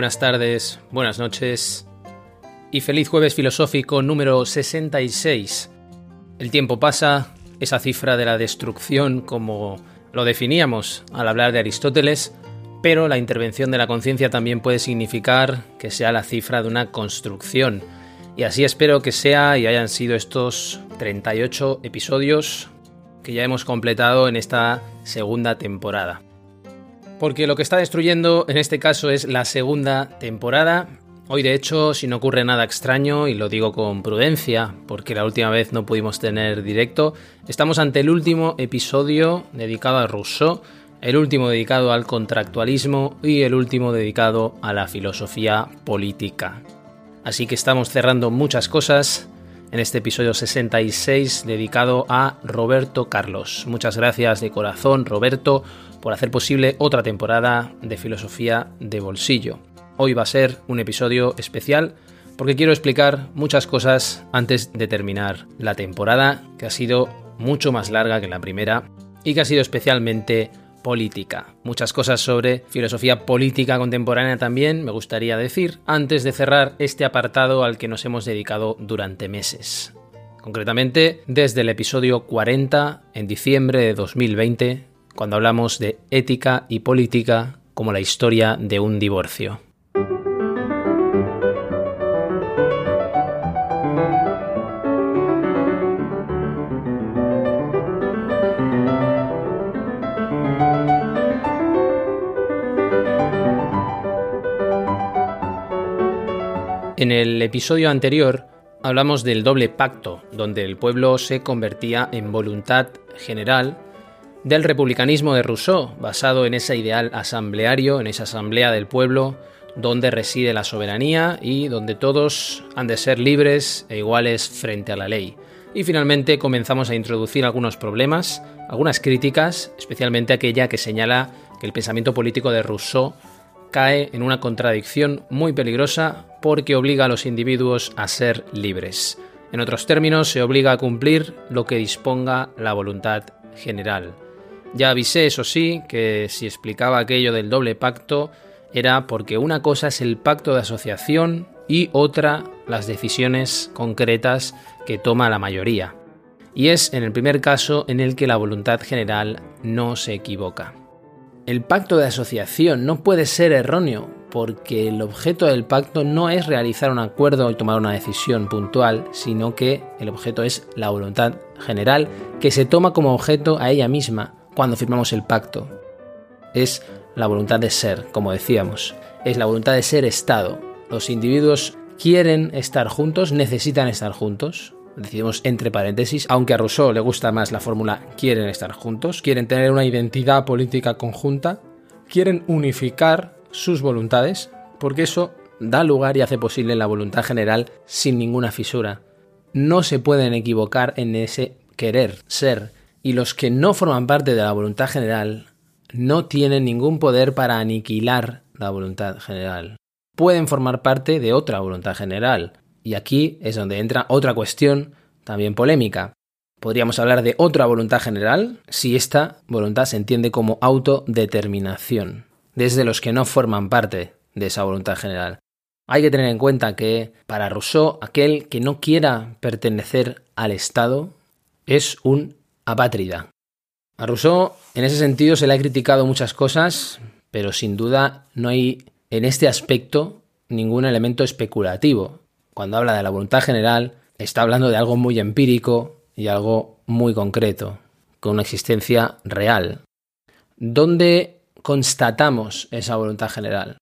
Buenas tardes, buenas noches y feliz jueves filosófico número 66. El tiempo pasa, esa cifra de la destrucción como lo definíamos al hablar de Aristóteles, pero la intervención de la conciencia también puede significar que sea la cifra de una construcción. Y así espero que sea y hayan sido estos 38 episodios que ya hemos completado en esta segunda temporada. Porque lo que está destruyendo en este caso es la segunda temporada. Hoy de hecho, si no ocurre nada extraño, y lo digo con prudencia, porque la última vez no pudimos tener directo, estamos ante el último episodio dedicado a Rousseau, el último dedicado al contractualismo y el último dedicado a la filosofía política. Así que estamos cerrando muchas cosas en este episodio 66 dedicado a Roberto Carlos. Muchas gracias de corazón, Roberto, por hacer posible otra temporada de filosofía de bolsillo. Hoy va a ser un episodio especial porque quiero explicar muchas cosas antes de terminar la temporada, que ha sido mucho más larga que la primera y que ha sido especialmente política. Muchas cosas sobre filosofía política contemporánea también me gustaría decir antes de cerrar este apartado al que nos hemos dedicado durante meses. Concretamente, desde el episodio 40 en diciembre de 2020, cuando hablamos de ética y política como la historia de un divorcio. En el episodio anterior hablamos del doble pacto, donde el pueblo se convertía en voluntad general, del republicanismo de Rousseau, basado en ese ideal asambleario, en esa asamblea del pueblo, donde reside la soberanía y donde todos han de ser libres e iguales frente a la ley. Y finalmente comenzamos a introducir algunos problemas, algunas críticas, especialmente aquella que señala que el pensamiento político de Rousseau cae en una contradicción muy peligrosa porque obliga a los individuos a ser libres. En otros términos, se obliga a cumplir lo que disponga la voluntad general. Ya avisé, eso sí, que si explicaba aquello del doble pacto era porque una cosa es el pacto de asociación y otra las decisiones concretas que toma la mayoría. Y es en el primer caso en el que la voluntad general no se equivoca. El pacto de asociación no puede ser erróneo porque el objeto del pacto no es realizar un acuerdo y tomar una decisión puntual, sino que el objeto es la voluntad general que se toma como objeto a ella misma cuando firmamos el pacto. Es la voluntad de ser, como decíamos, es la voluntad de ser Estado. Los individuos quieren estar juntos, necesitan estar juntos, decidimos entre paréntesis, aunque a Rousseau le gusta más la fórmula quieren estar juntos, quieren tener una identidad política conjunta, quieren unificar sus voluntades, porque eso da lugar y hace posible la voluntad general sin ninguna fisura. No se pueden equivocar en ese querer, ser, y los que no forman parte de la voluntad general no tienen ningún poder para aniquilar la voluntad general. Pueden formar parte de otra voluntad general, y aquí es donde entra otra cuestión también polémica. Podríamos hablar de otra voluntad general si esta voluntad se entiende como autodeterminación, desde los que no forman parte de esa voluntad general. Hay que tener en cuenta que para Rousseau aquel que no quiera pertenecer al Estado es un A Rousseau en ese sentido se le ha criticado muchas cosas, pero sin duda no hay en este aspecto ningún elemento especulativo cuando habla de la voluntad general, está hablando de algo muy empírico y algo muy concreto, con una existencia real. ¿Dónde constatamos esa voluntad general?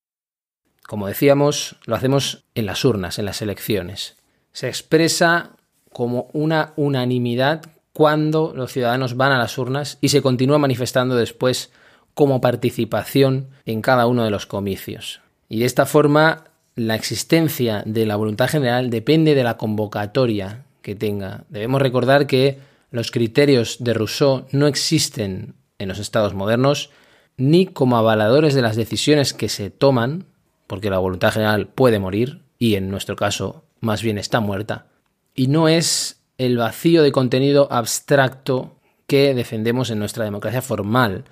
Como decíamos, lo hacemos en las urnas, en las elecciones. Se expresa como una unanimidad cuando los ciudadanos van a las urnas y se continúa manifestando después como participación en cada uno de los comicios. Y de esta forma, la existencia de la voluntad general depende de la convocatoria que tenga. Debemos recordar que los criterios de Rousseau no existen en los estados modernos ni como avaladores de las decisiones que se toman, porque la voluntad general puede morir, y en nuestro caso más bien está muerta, y no es el vacío de contenido abstracto que defendemos en nuestra democracia formal.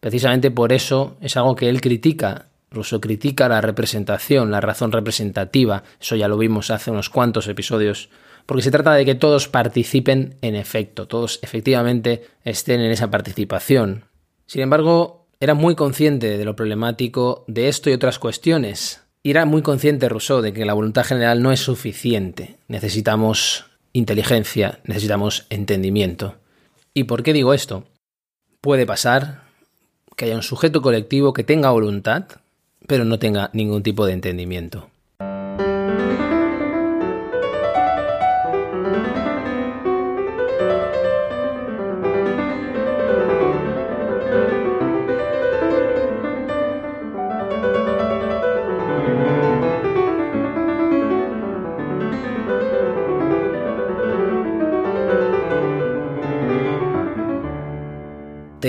Precisamente por eso es algo que él critica. Rousseau critica la representación, la razón representativa. Eso ya lo vimos hace unos cuantos episodios. Porque se trata de que todos participen en efecto, todos efectivamente estén en esa participación. Sin embargo, era muy consciente de lo problemático de esto y otras cuestiones. Y era muy consciente Rousseau de que la voluntad general no es suficiente. Necesitamos inteligencia, necesitamos entendimiento. ¿Y por qué digo esto? Puede pasar que haya un sujeto colectivo que tenga voluntad, pero no tenga ningún tipo de entendimiento.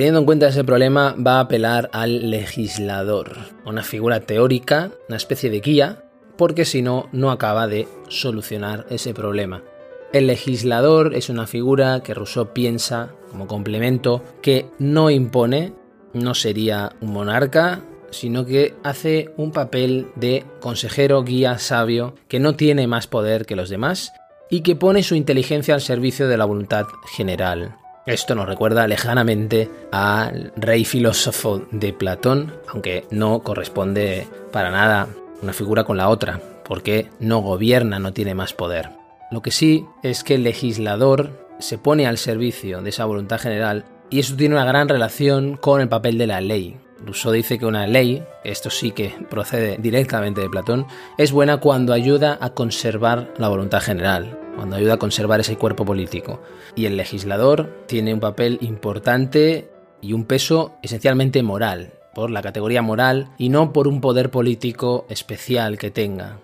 Teniendo en cuenta ese problema, va a apelar al legislador, una figura teórica, una especie de guía, porque si no, no acaba de solucionar ese problema. El legislador es una figura que Rousseau piensa como complemento que no impone, no sería un monarca, sino que hace un papel de consejero, guía, sabio, que no tiene más poder que los demás y que pone su inteligencia al servicio de la voluntad general. Esto nos recuerda lejanamente al rey filósofo de Platón, aunque no corresponde para nada una figura con la otra, porque no gobierna, no tiene más poder. Lo que sí es que el legislador se pone al servicio de esa voluntad general y eso tiene una gran relación con el papel de la ley. Rousseau dice que una ley, esto sí que procede directamente de Platón, es buena cuando ayuda a conservar la voluntad general, cuando ayuda a conservar ese cuerpo político. Y el legislador tiene un papel importante y un peso esencialmente moral, por la categoría moral y no por un poder político especial que tenga.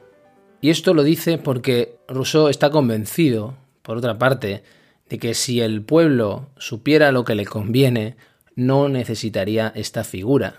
Y esto lo dice porque Rousseau está convencido, por otra parte, de que si el pueblo supiera lo que le conviene, no necesitaría esta figura,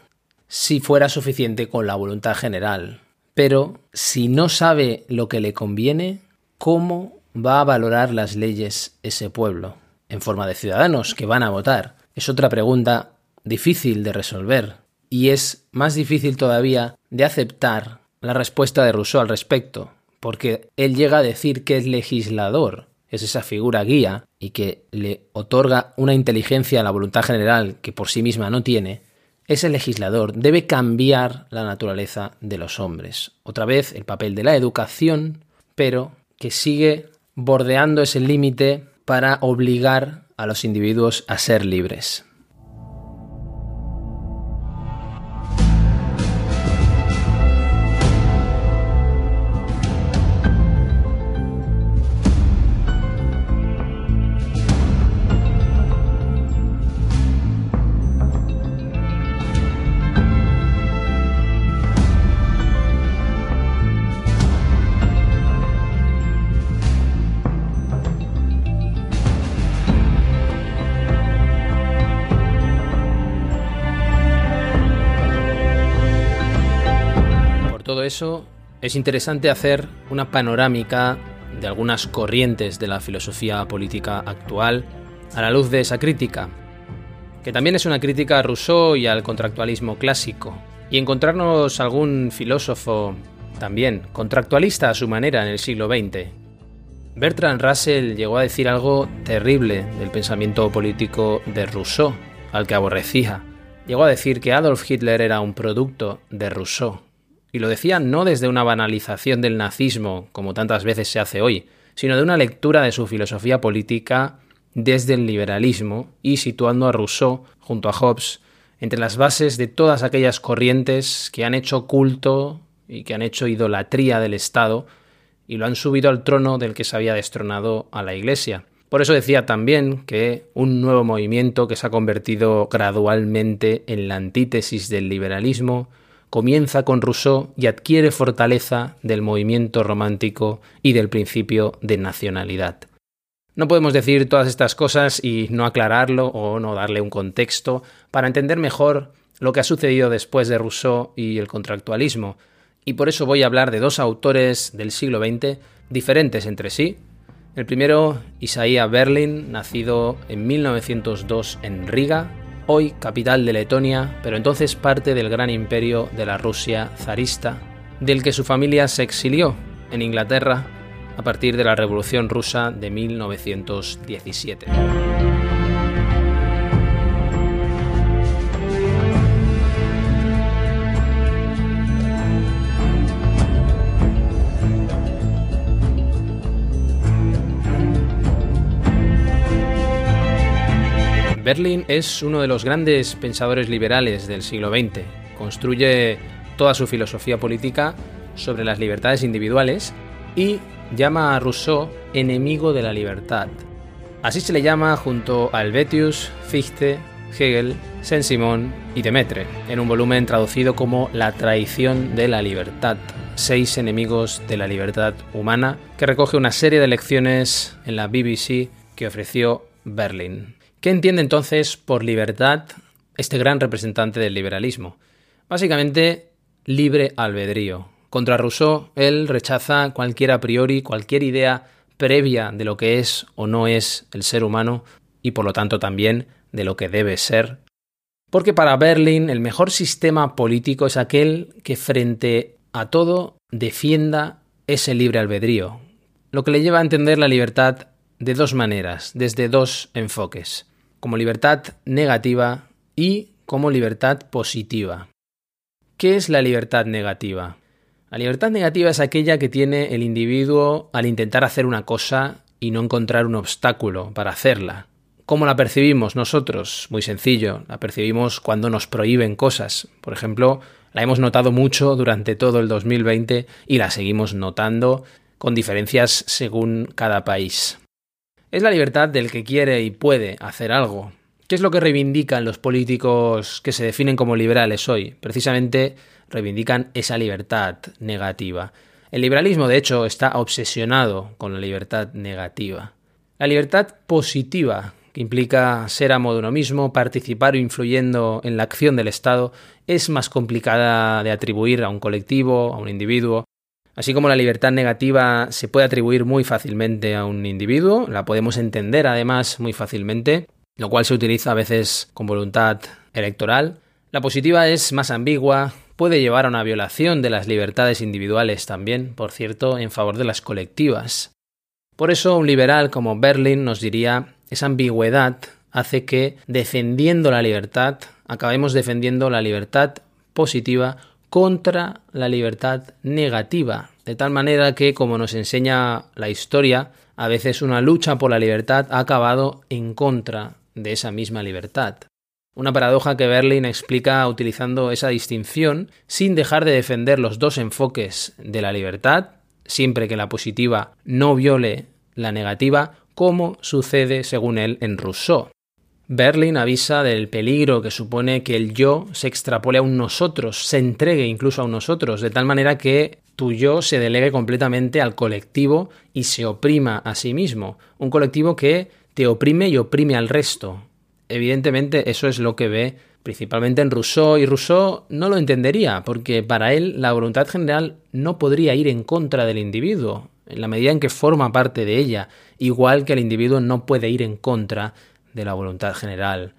si fuera suficiente con la voluntad general. Pero si no sabe lo que le conviene, ¿cómo va a valorar las leyes ese pueblo? En forma de ciudadanos que van a votar. Es otra pregunta difícil de resolver y es más difícil todavía de aceptar la respuesta de Rousseau al respecto, porque él llega a decir que es legislador, es esa figura guía y que le otorga una inteligencia a la voluntad general que por sí misma no tiene, ese legislador debe cambiar la naturaleza de los hombres. Otra vez el papel de la educación, pero que sigue bordeando ese límite para obligar a los individuos a ser libres. Eso, es interesante hacer una panorámica de algunas corrientes de la filosofía política actual a la luz de esa crítica, que también es una crítica a Rousseau y al contractualismo clásico, y encontrarnos algún filósofo también contractualista a su manera en el siglo XX. Bertrand Russell llegó a decir algo terrible del pensamiento político de Rousseau, al que aborrecía. Llegó a decir que Adolf Hitler era un producto de Rousseau. Y lo decía no desde una banalización del nazismo, como tantas veces se hace hoy, sino de una lectura de su filosofía política desde el liberalismo y situando a Rousseau junto a Hobbes entre las bases de todas aquellas corrientes que han hecho culto y que han hecho idolatría del Estado y lo han subido al trono del que se había destronado a la Iglesia. Por eso decía también que un nuevo movimiento que se ha convertido gradualmente en la antítesis del liberalismo comienza con Rousseau y adquiere fortaleza del movimiento romántico y del principio de nacionalidad. No podemos decir todas estas cosas y no aclararlo o no darle un contexto para entender mejor lo que ha sucedido después de Rousseau y el contractualismo, y por eso voy a hablar de dos autores del siglo XX diferentes entre sí, el primero, Isaías Berlin, nacido en 1902 en Riga, hoy capital de Letonia, pero entonces parte del gran imperio de la Rusia zarista, del que su familia se exilió en Inglaterra a partir de la Revolución rusa de 1917. Berlin es uno de los grandes pensadores liberales del siglo XX. Construye toda su filosofía política sobre las libertades individuales y llama a Rousseau enemigo de la libertad. Así se le llama junto a Helvetius, Fichte, Hegel, Saint-Simon y Demetre, en un volumen traducido como La traición de la libertad, seis enemigos de la libertad humana, que recoge una serie de lecciones en la BBC que ofreció Berlin. ¿Qué entiende entonces por libertad este gran representante del liberalismo? Básicamente, libre albedrío. Contra Rousseau, él rechaza cualquier a priori, cualquier idea previa de lo que es o no es el ser humano y por lo tanto también de lo que debe ser. Porque para Berlin el mejor sistema político es aquel que frente a todo defienda ese libre albedrío, lo que le lleva a entender la libertad de dos maneras, desde dos enfoques como libertad negativa y como libertad positiva. ¿Qué es la libertad negativa? La libertad negativa es aquella que tiene el individuo al intentar hacer una cosa y no encontrar un obstáculo para hacerla. ¿Cómo la percibimos nosotros? Muy sencillo, la percibimos cuando nos prohíben cosas. Por ejemplo, la hemos notado mucho durante todo el 2020 y la seguimos notando con diferencias según cada país. Es la libertad del que quiere y puede hacer algo. ¿Qué es lo que reivindican los políticos que se definen como liberales hoy? Precisamente reivindican esa libertad negativa. El liberalismo, de hecho, está obsesionado con la libertad negativa. La libertad positiva, que implica ser amo de uno mismo, participar influyendo en la acción del Estado, es más complicada de atribuir a un colectivo, a un individuo, Así como la libertad negativa se puede atribuir muy fácilmente a un individuo, la podemos entender además muy fácilmente, lo cual se utiliza a veces con voluntad electoral. La positiva es más ambigua, puede llevar a una violación de las libertades individuales también, por cierto, en favor de las colectivas. Por eso un liberal como Berlin nos diría, esa ambigüedad hace que defendiendo la libertad, acabemos defendiendo la libertad positiva contra la libertad negativa, de tal manera que, como nos enseña la historia, a veces una lucha por la libertad ha acabado en contra de esa misma libertad. Una paradoja que Berlin explica utilizando esa distinción sin dejar de defender los dos enfoques de la libertad, siempre que la positiva no viole la negativa, como sucede según él en Rousseau. Berlin avisa del peligro que supone que el yo se extrapole a un nosotros, se entregue incluso a un nosotros, de tal manera que tu yo se delegue completamente al colectivo y se oprima a sí mismo. Un colectivo que te oprime y oprime al resto. Evidentemente eso es lo que ve principalmente en Rousseau, y Rousseau no lo entendería, porque para él la voluntad general no podría ir en contra del individuo, en la medida en que forma parte de ella, igual que el individuo no puede ir en contra de la voluntad general.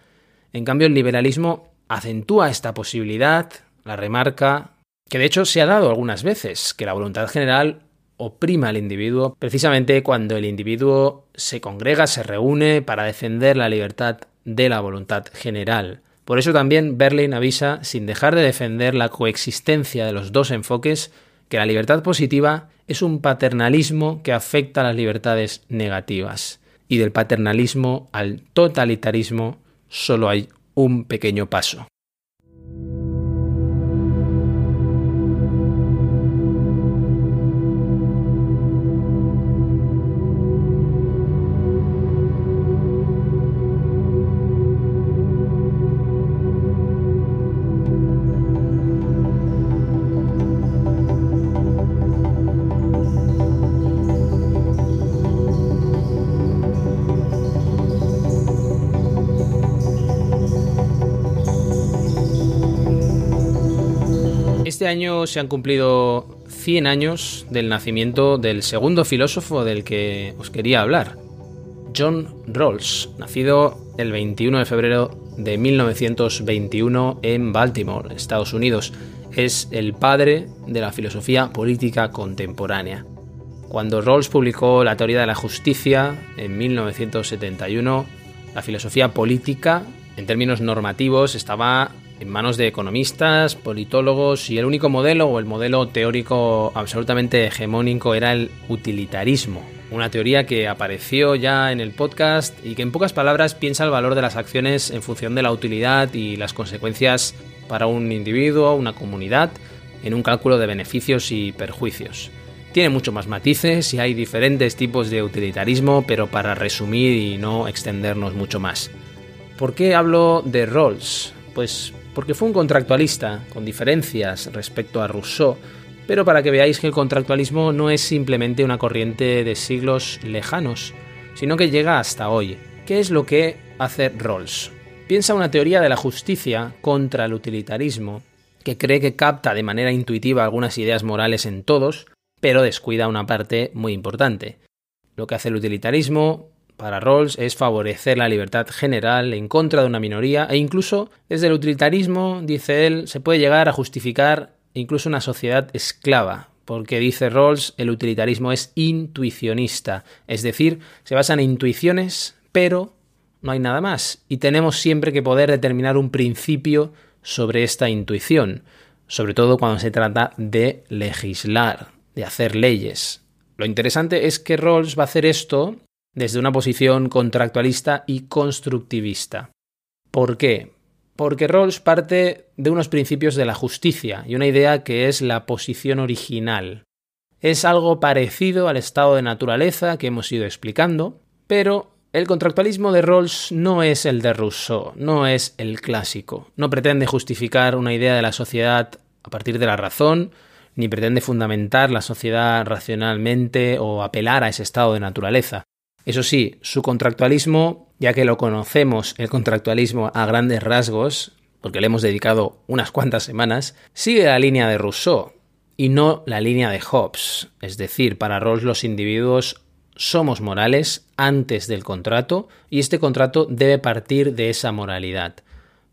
En cambio, el liberalismo acentúa esta posibilidad, la remarca, que de hecho se ha dado algunas veces, que la voluntad general oprima al individuo precisamente cuando el individuo se congrega, se reúne para defender la libertad de la voluntad general. Por eso también Berlin avisa, sin dejar de defender la coexistencia de los dos enfoques, que la libertad positiva es un paternalismo que afecta a las libertades negativas y del paternalismo al totalitarismo solo hay un pequeño paso. Año se han cumplido 100 años del nacimiento del segundo filósofo del que os quería hablar, John Rawls, nacido el 21 de febrero de 1921 en Baltimore, Estados Unidos. Es el padre de la filosofía política contemporánea. Cuando Rawls publicó la teoría de la justicia en 1971, la filosofía política, en términos normativos, estaba en manos de economistas, politólogos y el único modelo o el modelo teórico absolutamente hegemónico era el utilitarismo, una teoría que apareció ya en el podcast y que en pocas palabras piensa el valor de las acciones en función de la utilidad y las consecuencias para un individuo, una comunidad, en un cálculo de beneficios y perjuicios. Tiene mucho más matices y hay diferentes tipos de utilitarismo, pero para resumir y no extendernos mucho más. ¿Por qué hablo de Rawls? Pues porque fue un contractualista, con diferencias respecto a Rousseau, pero para que veáis que el contractualismo no es simplemente una corriente de siglos lejanos, sino que llega hasta hoy. ¿Qué es lo que hace Rawls? Piensa una teoría de la justicia contra el utilitarismo, que cree que capta de manera intuitiva algunas ideas morales en todos, pero descuida una parte muy importante. Lo que hace el utilitarismo para Rawls es favorecer la libertad general en contra de una minoría e incluso desde el utilitarismo, dice él, se puede llegar a justificar incluso una sociedad esclava, porque dice Rawls, el utilitarismo es intuicionista, es decir, se basa en intuiciones, pero no hay nada más, y tenemos siempre que poder determinar un principio sobre esta intuición, sobre todo cuando se trata de legislar, de hacer leyes. Lo interesante es que Rawls va a hacer esto desde una posición contractualista y constructivista. ¿Por qué? Porque Rawls parte de unos principios de la justicia y una idea que es la posición original. Es algo parecido al estado de naturaleza que hemos ido explicando, pero el contractualismo de Rawls no es el de Rousseau, no es el clásico. No pretende justificar una idea de la sociedad a partir de la razón, ni pretende fundamentar la sociedad racionalmente o apelar a ese estado de naturaleza. Eso sí, su contractualismo, ya que lo conocemos, el contractualismo a grandes rasgos, porque le hemos dedicado unas cuantas semanas, sigue la línea de Rousseau y no la línea de Hobbes. Es decir, para Rawls los individuos somos morales antes del contrato y este contrato debe partir de esa moralidad.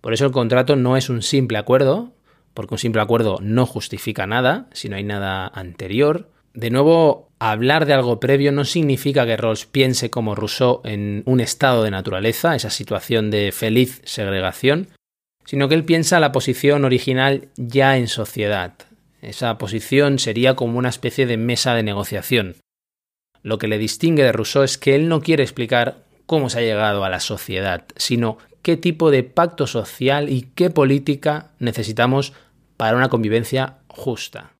Por eso el contrato no es un simple acuerdo, porque un simple acuerdo no justifica nada si no hay nada anterior. De nuevo, hablar de algo previo no significa que Rawls piense como Rousseau en un estado de naturaleza, esa situación de feliz segregación, sino que él piensa la posición original ya en sociedad. Esa posición sería como una especie de mesa de negociación. Lo que le distingue de Rousseau es que él no quiere explicar cómo se ha llegado a la sociedad, sino qué tipo de pacto social y qué política necesitamos para una convivencia justa.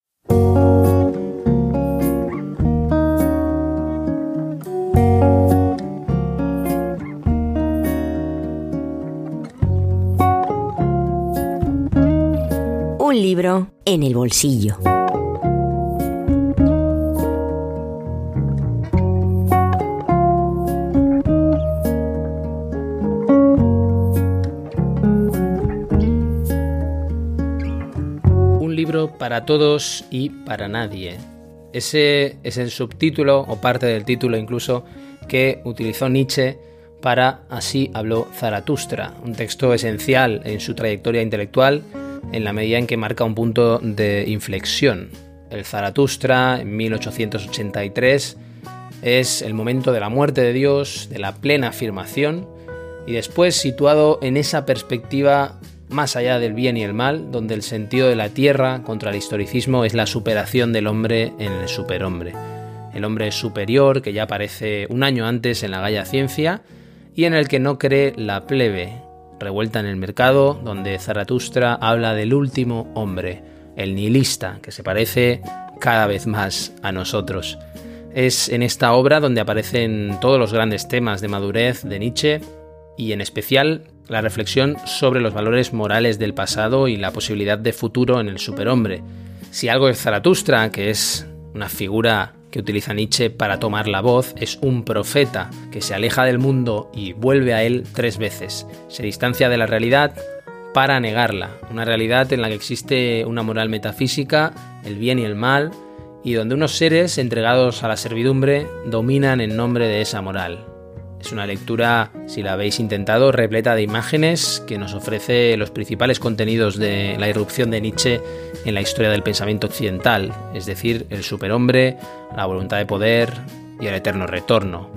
Libro en el bolsillo. Un libro para todos y para nadie. Ese es el subtítulo o parte del título incluso que utilizó Nietzsche para Así habló Zaratustra, un texto esencial en su trayectoria intelectual en la medida en que marca un punto de inflexión. El Zaratustra, en 1883, es el momento de la muerte de Dios, de la plena afirmación, y después situado en esa perspectiva más allá del bien y el mal, donde el sentido de la tierra contra el historicismo es la superación del hombre en el superhombre. El hombre superior que ya aparece un año antes en la Galla Ciencia y en el que no cree la plebe, revuelta en el mercado, donde Zaratustra habla del último hombre, el nihilista, que se parece cada vez más a nosotros. Es en esta obra donde aparecen todos los grandes temas de madurez de Nietzsche y en especial la reflexión sobre los valores morales del pasado y la posibilidad de futuro en el superhombre. Si algo es Zaratustra, que es una figura que utiliza Nietzsche para tomar la voz es un profeta que se aleja del mundo y vuelve a él tres veces. Se distancia de la realidad para negarla, una realidad en la que existe una moral metafísica, el bien y el mal, y donde unos seres entregados a la servidumbre dominan en nombre de esa moral. Es una lectura, si la habéis intentado, repleta de imágenes que nos ofrece los principales contenidos de la irrupción de Nietzsche en la historia del pensamiento occidental, es decir, el superhombre, la voluntad de poder y el eterno retorno.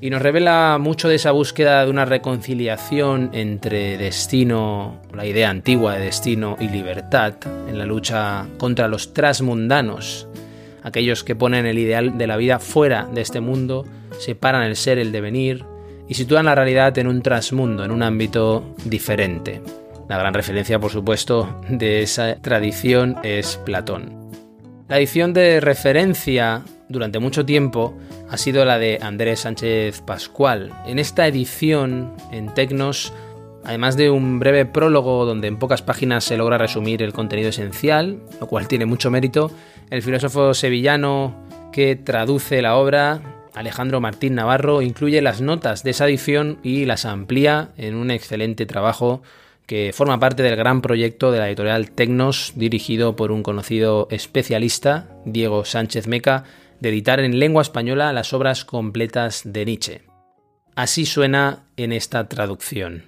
Y nos revela mucho de esa búsqueda de una reconciliación entre destino, la idea antigua de destino y libertad, en la lucha contra los transmundanos, aquellos que ponen el ideal de la vida fuera de este mundo separan el ser, el devenir y sitúan la realidad en un transmundo, en un ámbito diferente. La gran referencia, por supuesto, de esa tradición es Platón. La edición de referencia durante mucho tiempo ha sido la de Andrés Sánchez Pascual. En esta edición, en Tecnos, además de un breve prólogo donde en pocas páginas se logra resumir el contenido esencial, lo cual tiene mucho mérito, el filósofo sevillano que traduce la obra Alejandro Martín Navarro incluye las notas de esa edición y las amplía en un excelente trabajo que forma parte del gran proyecto de la editorial Tecnos, dirigido por un conocido especialista, Diego Sánchez Meca, de editar en lengua española las obras completas de Nietzsche. Así suena en esta traducción.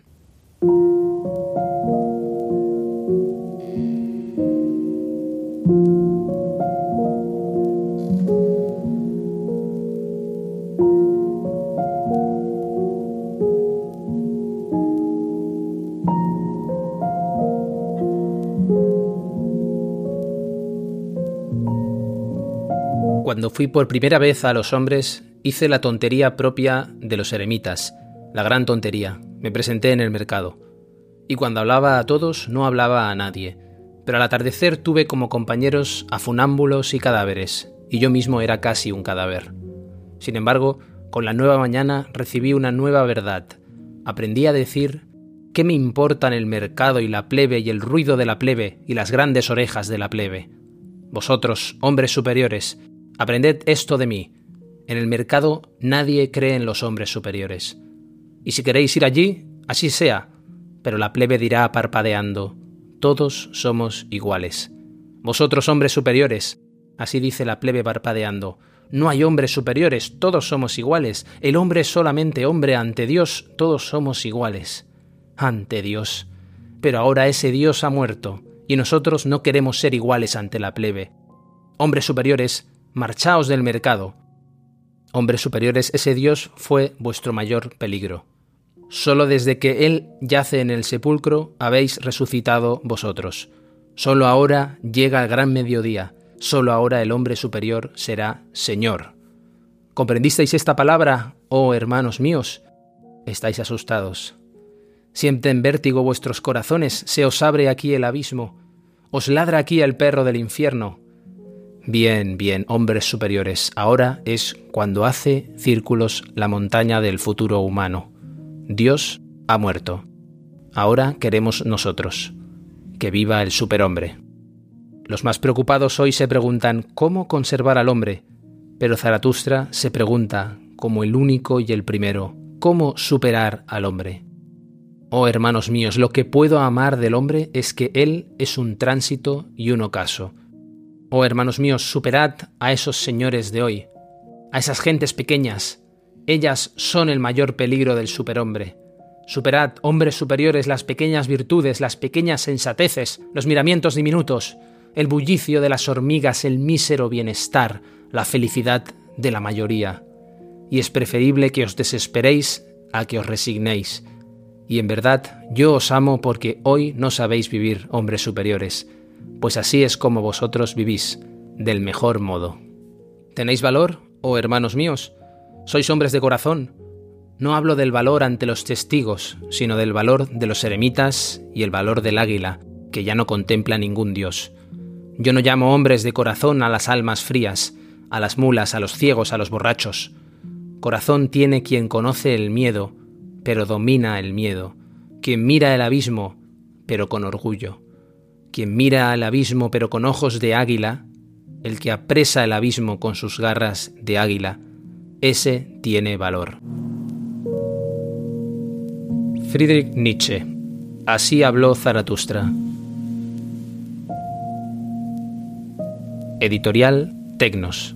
Cuando fui por primera vez a los hombres, hice la tontería propia de los eremitas, la gran tontería. Me presenté en el mercado. Y cuando hablaba a todos, no hablaba a nadie. Pero al atardecer tuve como compañeros a funámbulos y cadáveres, y yo mismo era casi un cadáver. Sin embargo, con la nueva mañana recibí una nueva verdad. Aprendí a decir ¿Qué me importan el mercado y la plebe y el ruido de la plebe y las grandes orejas de la plebe? Vosotros, hombres superiores, Aprended esto de mí. En el mercado nadie cree en los hombres superiores. Y si queréis ir allí, así sea. Pero la plebe dirá parpadeando, todos somos iguales. Vosotros hombres superiores, así dice la plebe parpadeando, no hay hombres superiores, todos somos iguales. El hombre es solamente hombre ante Dios, todos somos iguales. Ante Dios. Pero ahora ese Dios ha muerto, y nosotros no queremos ser iguales ante la plebe. Hombres superiores, marchaos del mercado. Hombres superiores, ese Dios fue vuestro mayor peligro. Solo desde que Él yace en el sepulcro habéis resucitado vosotros. Solo ahora llega el gran mediodía, solo ahora el hombre superior será Señor. ¿Comprendisteis esta palabra, oh hermanos míos? Estáis asustados. Sienten vértigo vuestros corazones, se os abre aquí el abismo, os ladra aquí el perro del infierno, Bien, bien, hombres superiores, ahora es cuando hace círculos la montaña del futuro humano. Dios ha muerto. Ahora queremos nosotros. Que viva el superhombre. Los más preocupados hoy se preguntan cómo conservar al hombre, pero Zaratustra se pregunta, como el único y el primero, cómo superar al hombre. Oh hermanos míos, lo que puedo amar del hombre es que él es un tránsito y un ocaso Oh hermanos míos, superad a esos señores de hoy, a esas gentes pequeñas. Ellas son el mayor peligro del superhombre. Superad, hombres superiores, las pequeñas virtudes, las pequeñas sensateces, los miramientos diminutos, el bullicio de las hormigas, el mísero bienestar, la felicidad de la mayoría. Y es preferible que os desesperéis a que os resignéis. Y en verdad yo os amo porque hoy no sabéis vivir, hombres superiores pues así es como vosotros vivís, del mejor modo. ¿Tenéis valor, oh hermanos míos? ¿Sois hombres de corazón? No hablo del valor ante los testigos, sino del valor de los eremitas y el valor del águila, que ya no contempla ningún dios. Yo no llamo hombres de corazón a las almas frías, a las mulas, a los ciegos, a los borrachos. Corazón tiene quien conoce el miedo, pero domina el miedo, quien mira el abismo, pero con orgullo quien mira al abismo pero con ojos de águila, el que apresa el abismo con sus garras de águila, ese tiene valor. Friedrich Nietzsche Así habló Zaratustra. Editorial Tecnos.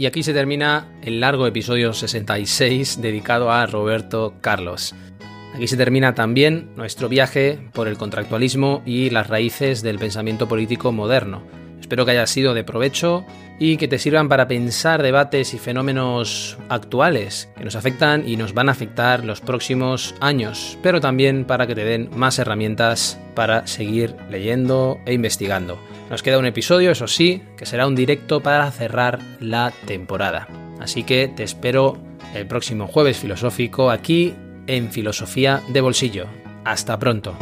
Y aquí se termina el largo episodio 66 dedicado a Roberto Carlos. Aquí se termina también nuestro viaje por el contractualismo y las raíces del pensamiento político moderno. Espero que haya sido de provecho y que te sirvan para pensar debates y fenómenos actuales que nos afectan y nos van a afectar los próximos años, pero también para que te den más herramientas para seguir leyendo e investigando. Nos queda un episodio, eso sí, que será un directo para cerrar la temporada. Así que te espero el próximo jueves filosófico aquí en Filosofía de Bolsillo. Hasta pronto.